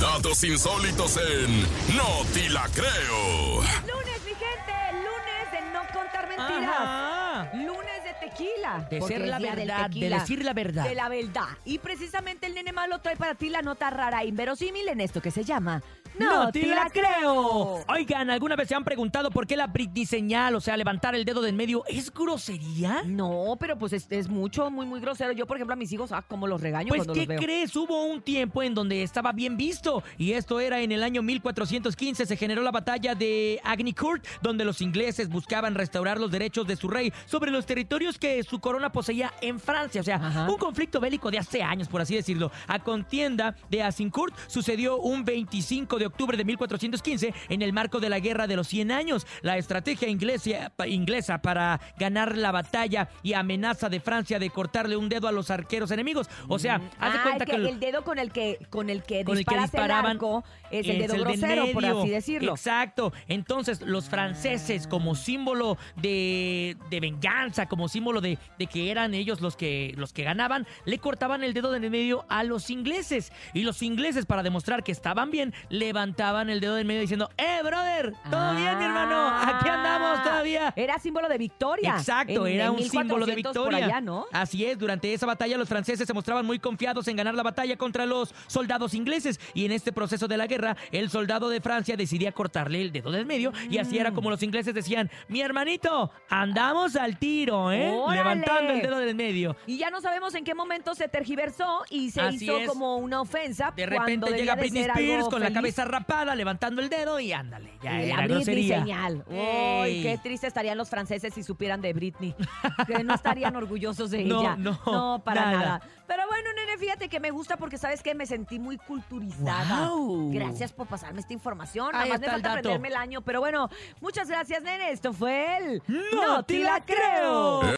Datos insólitos en No Ti La Creo. Lunes, mi gente, lunes de no contar mentiras. Ajá. Lunes de tequila. De ser la verdad, de decir la verdad. De la verdad. Y precisamente el nene malo trae para ti la nota rara e inverosímil en esto que se llama No te la creo. Oigan, ¿alguna vez se han preguntado por qué la Britney señal, o sea, levantar el dedo del medio, es grosería? No, pero pues es, es mucho, muy, muy grosero. Yo, por ejemplo, a mis hijos, ah, como los regaño Pues, cuando ¿qué los veo. crees? Hubo un tiempo en donde estaba bien visto. Y esto era en el año 1415. Se generó la batalla de Agnicourt, donde los ingleses buscaban restaurar los derechos de su rey sobre los territorios que su corona poseía en Francia. O sea, Ajá. un conflicto bélico de hace años, por así decirlo. A contienda de Azincourt sucedió un 25 de octubre de 1415 en el marco de la Guerra de los 100 años. La estrategia inglesa, inglesa para ganar la batalla y amenaza de Francia de cortarle un dedo a los arqueros enemigos. O sea, haz de Ah, cuenta el, que... que- el dedo con el que con el que Con el que disparas el disparaban arco es el es dedo del grosero, por medio. así decirlo. Exacto. Entonces, los franceses, como símbolo de, de venganza, como símbolo de, de que eran ellos los que, los que ganaban, le cortaban el dedo del medio a los ingleses. Y los ingleses, para demostrar que estaban bien, levantaban el dedo del medio diciendo, ¡Eh, brother! ¿Todo bien, mi hermano? Aquí Era símbolo de victoria. Exacto, En- era en un símbolo de 1400 victoria. Allá, ¿no? Así es, durante esa batalla los franceses se mostraban muy confiados en ganar la batalla contra los soldados ingleses y en este proceso de la guerra el soldado de Francia decidía cortarle el dedo del medio y así era como los ingleses decían, mi hermanito, andamos al tiro, ¿eh? ¡Órale! Levantando el dedo del medio. Y ya no sabemos en qué momento se tergiversó y se Así hizo es. como una ofensa. De repente llega Britney Spears con la cabeza rapada, levantando el dedo y ándale, ya era la Britney grosería. señal. Uy, qué triste estarían los franceses si supieran de Britney. que no estarían orgullosos de No, ella. no, para nada. nada. Pero bueno, nene, fíjate que me gusta porque sabes que me sentí muy culturizada. Gracias por pasarme esta información. Nada Ahí más me el falta dato. aprenderme el año. Pero bueno, muchas gracias, nene. Esto fue el ¡No te la creo!